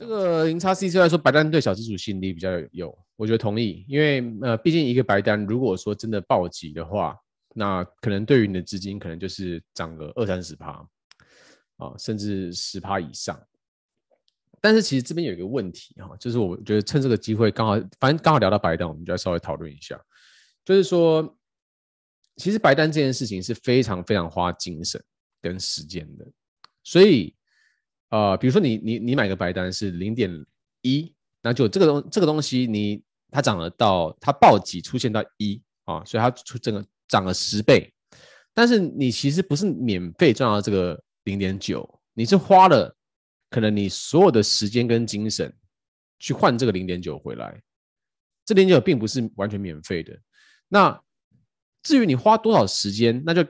这个零叉 C 虽然说白单对小资主吸引力比较有，我觉得同意，因为呃，毕竟一个白单如果说真的暴击的话，那可能对于你的资金可能就是涨个二三十趴啊，甚至十趴以上。但是其实这边有一个问题哈，就是我觉得趁这个机会刚好，反正刚好聊到白单，我们就要稍微讨论一下，就是说，其实白单这件事情是非常非常花精神跟时间的，所以。啊、呃，比如说你你你买个白单是零点一，那就这个东这个东西你它涨了到它暴击出现到一啊，所以它出整个涨了十倍，但是你其实不是免费赚到这个零点九，你是花了可能你所有的时间跟精神去换这个零点九回来，这零点九并不是完全免费的。那至于你花多少时间，那就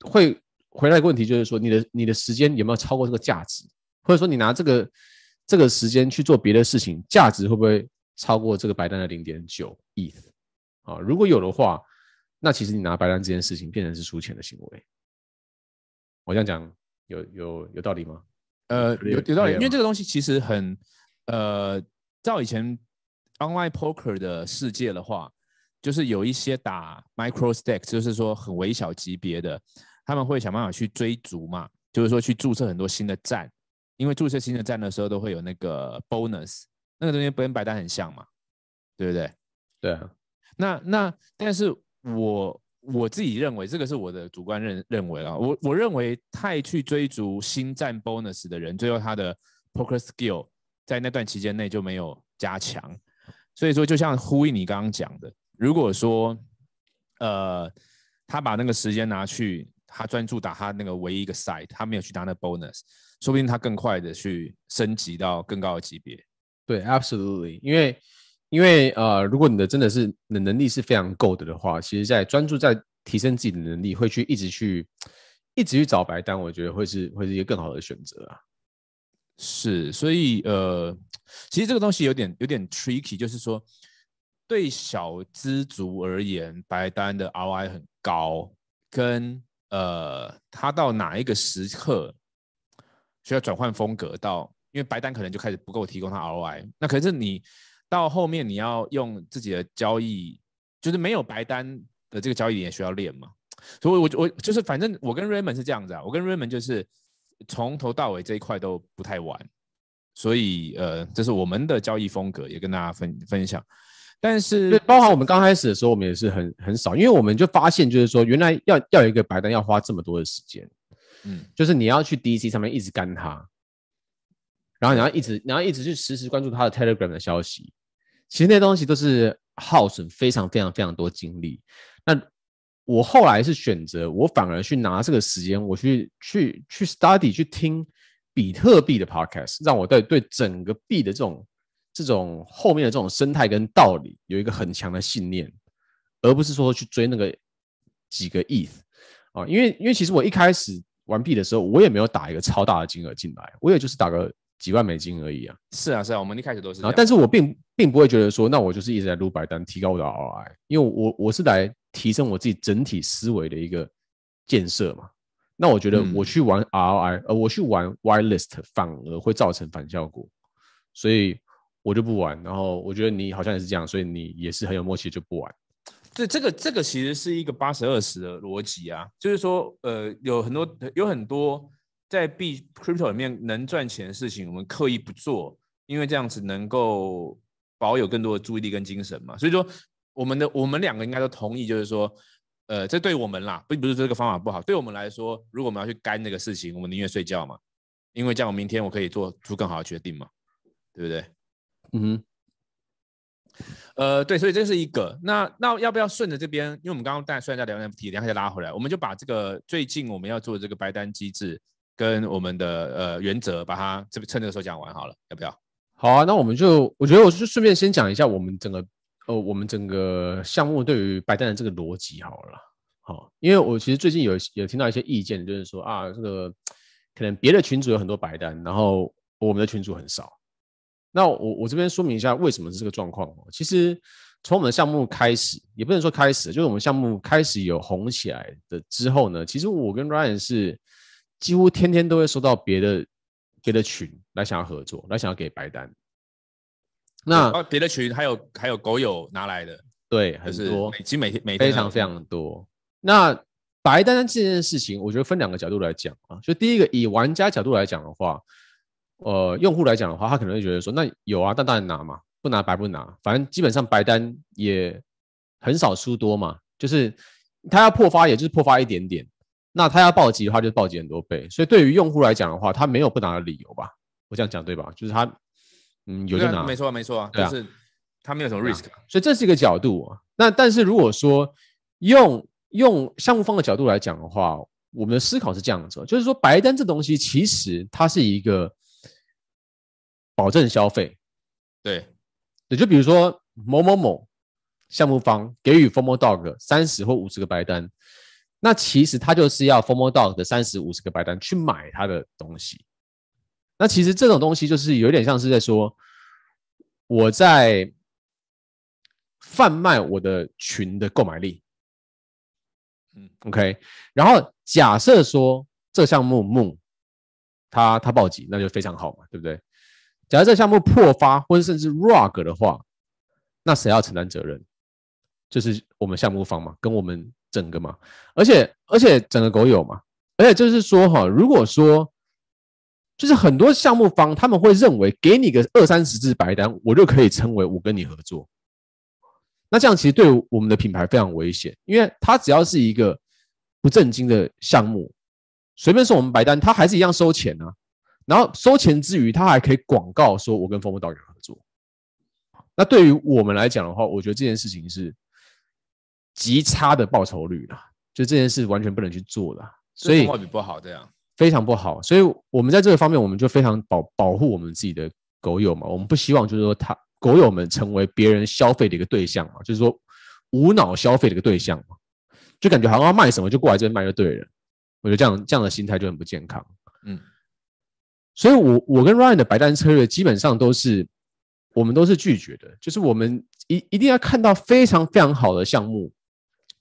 会回来一个问题，就是说你的你的时间有没有超过这个价值？或者说你拿这个这个时间去做别的事情，价值会不会超过这个白单的零点九 ETH 啊？如果有的话，那其实你拿白单这件事情变成是输钱的行为。我这样讲有有有道理吗？呃，有有道理，因为这个东西其实很呃，照以前 online poker 的世界的话，就是有一些打 micro stake，就是说很微小级别的，他们会想办法去追逐嘛，就是说去注册很多新的站。因为注册新的站的时候都会有那个 bonus，那个东西不跟白单很像嘛，对不对？对啊。那那但是我我自己认为这个是我的主观认认为啊，我我认为太去追逐新站 bonus 的人，最后他的 poker skill 在那段期间内就没有加强。所以说，就像呼应你刚刚讲的，如果说呃他把那个时间拿去，他专注打他那个唯一一个 side，他没有去打那个 bonus。说不定他更快的去升级到更高的级别。对，absolutely，因为因为呃，如果你的真的是你的能力是非常够的的话，其实在专注在提升自己的能力，会去一直去一直去找白单，我觉得会是会是一个更好的选择啊。是，所以呃，其实这个东西有点有点 tricky，就是说对小资族而言，白单的 ROI 很高，跟呃，他到哪一个时刻。需要转换风格到，因为白单可能就开始不够提供它 ROI，那可是你到后面你要用自己的交易，就是没有白单的这个交易点也需要练嘛。所以我，我我就是反正我跟 Raymond 是这样子啊，我跟 Raymond 就是从头到尾这一块都不太玩，所以呃，这是我们的交易风格，也跟大家分分享。但是，包含我们刚开始的时候，我们也是很很少，因为我们就发现就是说，原来要要有一个白单要花这么多的时间。嗯，就是你要去 DC 上面一直干他，然后你要一直，你要一直去实时关注他的 Telegram 的消息。其实那东西都是耗损非常非常非常多精力。那我后来是选择，我反而去拿这个时间，我去去去 study 去听比特币的 podcast，让我对对整个币的这种这种后面的这种生态跟道理有一个很强的信念，而不是说去追那个几个 ETH 啊，因为因为其实我一开始。玩币的时候，我也没有打一个超大的金额进来，我也就是打个几万美金而已啊。是啊，是啊，我们一开始都是。啊，但是我并并不会觉得说，那我就是一直在撸白单，提高我的 ROI，因为我我是来提升我自己整体思维的一个建设嘛。那我觉得我去玩 ROI，、嗯、呃，我去玩 whitelist 反而会造成反效果，所以我就不玩。然后我觉得你好像也是这样，所以你也是很有默契就不玩。对，这个这个其实是一个八十二十的逻辑啊，就是说，呃，有很多有很多在币 crypto 里面能赚钱的事情，我们刻意不做，因为这样子能够保有更多的注意力跟精神嘛。所以说，我们的我们两个应该都同意，就是说，呃，这对我们啦，并不是这个方法不好，对我们来说，如果我们要去干那个事情，我们宁愿睡觉嘛，因为这样我明天我可以做出更好的决定嘛，对不对？嗯哼。呃，对，所以这是一个。那那要不要顺着这边？因为我们刚刚大家虽然在聊 NFT，等下再拉回来，我们就把这个最近我们要做的这个白单机制跟我们的呃原则，把它这趁这个时候讲完好了，要不要？好啊，那我们就我觉得我就顺便先讲一下我们整个呃我们整个项目对于白单的这个逻辑好了。好，因为我其实最近有有听到一些意见，就是说啊，这个可能别的群组有很多白单，然后我们的群组很少。那我我这边说明一下为什么是这个状况哦。其实从我们的项目开始，也不能说开始，就是我们项目开始有红起来的之后呢，其实我跟 Ryan 是几乎天天都会收到别的别的群来想要合作，来想要给白单。那别的群还有还有狗友拿来的，对，很多，其实每天每天非常非常多。那白单这件事情，我觉得分两个角度来讲啊，就第一个以玩家角度来讲的话，呃，用户来讲的话，他可能会觉得说，那有啊，但当然拿嘛，不拿白不拿，反正基本上白单也很少输多嘛，就是他要破发，也就是破发一点点。那他要暴击的话，就暴击很多倍。所以对于用户来讲的话，他没有不拿的理由吧？我这样讲对吧？就是他，嗯，有就拿，没错没错啊，就是他没有什么 risk，所以这是一个角度啊。那但是如果说用用项目方的角度来讲的话，我们的思考是这样子，就是说白单这东西其实它是一个保证消费，对，也就比如说某某某项目方给予 Formal Dog 三十或五十个白单。那其实他就是要 Formal Dog 的三十五十个白单去买他的东西。那其实这种东西就是有点像是在说，我在贩卖我的群的购买力。嗯，OK。然后假设说这项目 Moon 它它暴击，那就非常好嘛，对不对？假如这项目破发或者甚至 Rug 的话，那谁要承担责任？就是我们项目方嘛，跟我们。整个嘛，而且而且整个狗友嘛，而且就是说哈，如果说就是很多项目方他们会认为给你个二三十只白单，我就可以称为我跟你合作。那这样其实对我们的品牌非常危险，因为他只要是一个不正经的项目，随便送我们白单，他还是一样收钱啊。然后收钱之余，他还可以广告说我跟 FOMO Dog 合作。那对于我们来讲的话，我觉得这件事情是。极差的报酬率了，就这件事完全不能去做的，所以不好这样，非常不好。所以我们在这个方面，我们就非常保保护我们自己的狗友嘛。我们不希望就是说，他狗友们成为别人消费的一个对象嘛，就是说无脑消费的一个对象嘛，就感觉好像要卖什么就过来这边卖就对了。我觉得这样这样的心态就很不健康。嗯，所以我我跟 Ryan 的白单策略基本上都是我们都是拒绝的，就是我们一一定要看到非常非常好的项目。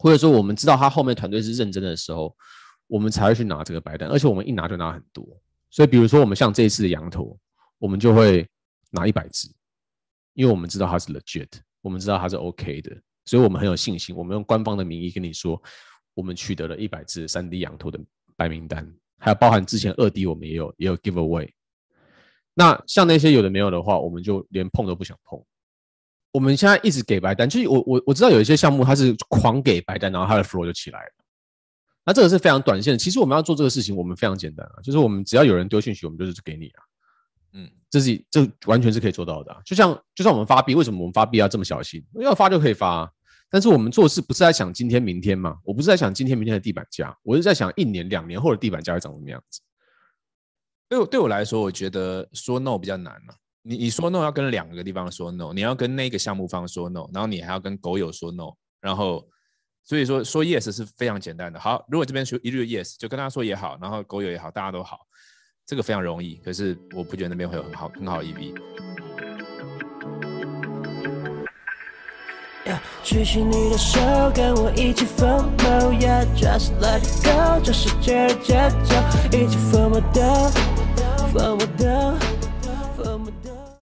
或者说，我们知道他后面团队是认真的时候，我们才会去拿这个白单，而且我们一拿就拿很多。所以，比如说我们像这一次的羊驼，我们就会拿一百只，因为我们知道它是 legit，我们知道它是 OK 的，所以我们很有信心。我们用官方的名义跟你说，我们取得了一百只三 D 羊驼的白名单，还有包含之前二 D 我们也有也有 give away。那像那些有的没有的话，我们就连碰都不想碰。我们现在一直给白单，就是我我我知道有一些项目它是狂给白单，然后它的 flow 就起来了。那这个是非常短线的。其实我们要做这个事情，我们非常简单啊，就是我们只要有人丢讯息，我们就是给你啊。嗯，这是这完全是可以做到的啊。就像就像我们发币，为什么我们发币要这么小心？要发就可以发啊。但是我们做事不是在想今天明天嘛？我不是在想今天明天的地板价，我是在想一年两年后的地板价会长什么样子。对我对我来说，我觉得说 no 比较难嘛。你你说 no 要跟两个地方说 no，你要跟那个项目方说 no，然后你还要跟狗友说 no，然后所以说说 yes 是非常简单的。好，如果这边说一律 yes，就跟他说也好，然后狗友也好，大家都好，这个非常容易。可是我不觉得那边会有很好很好的 EV。举起你的手，跟我一起 FOMO，yeah，just let it go，这世界的节奏，一起 follow 的，follow 的。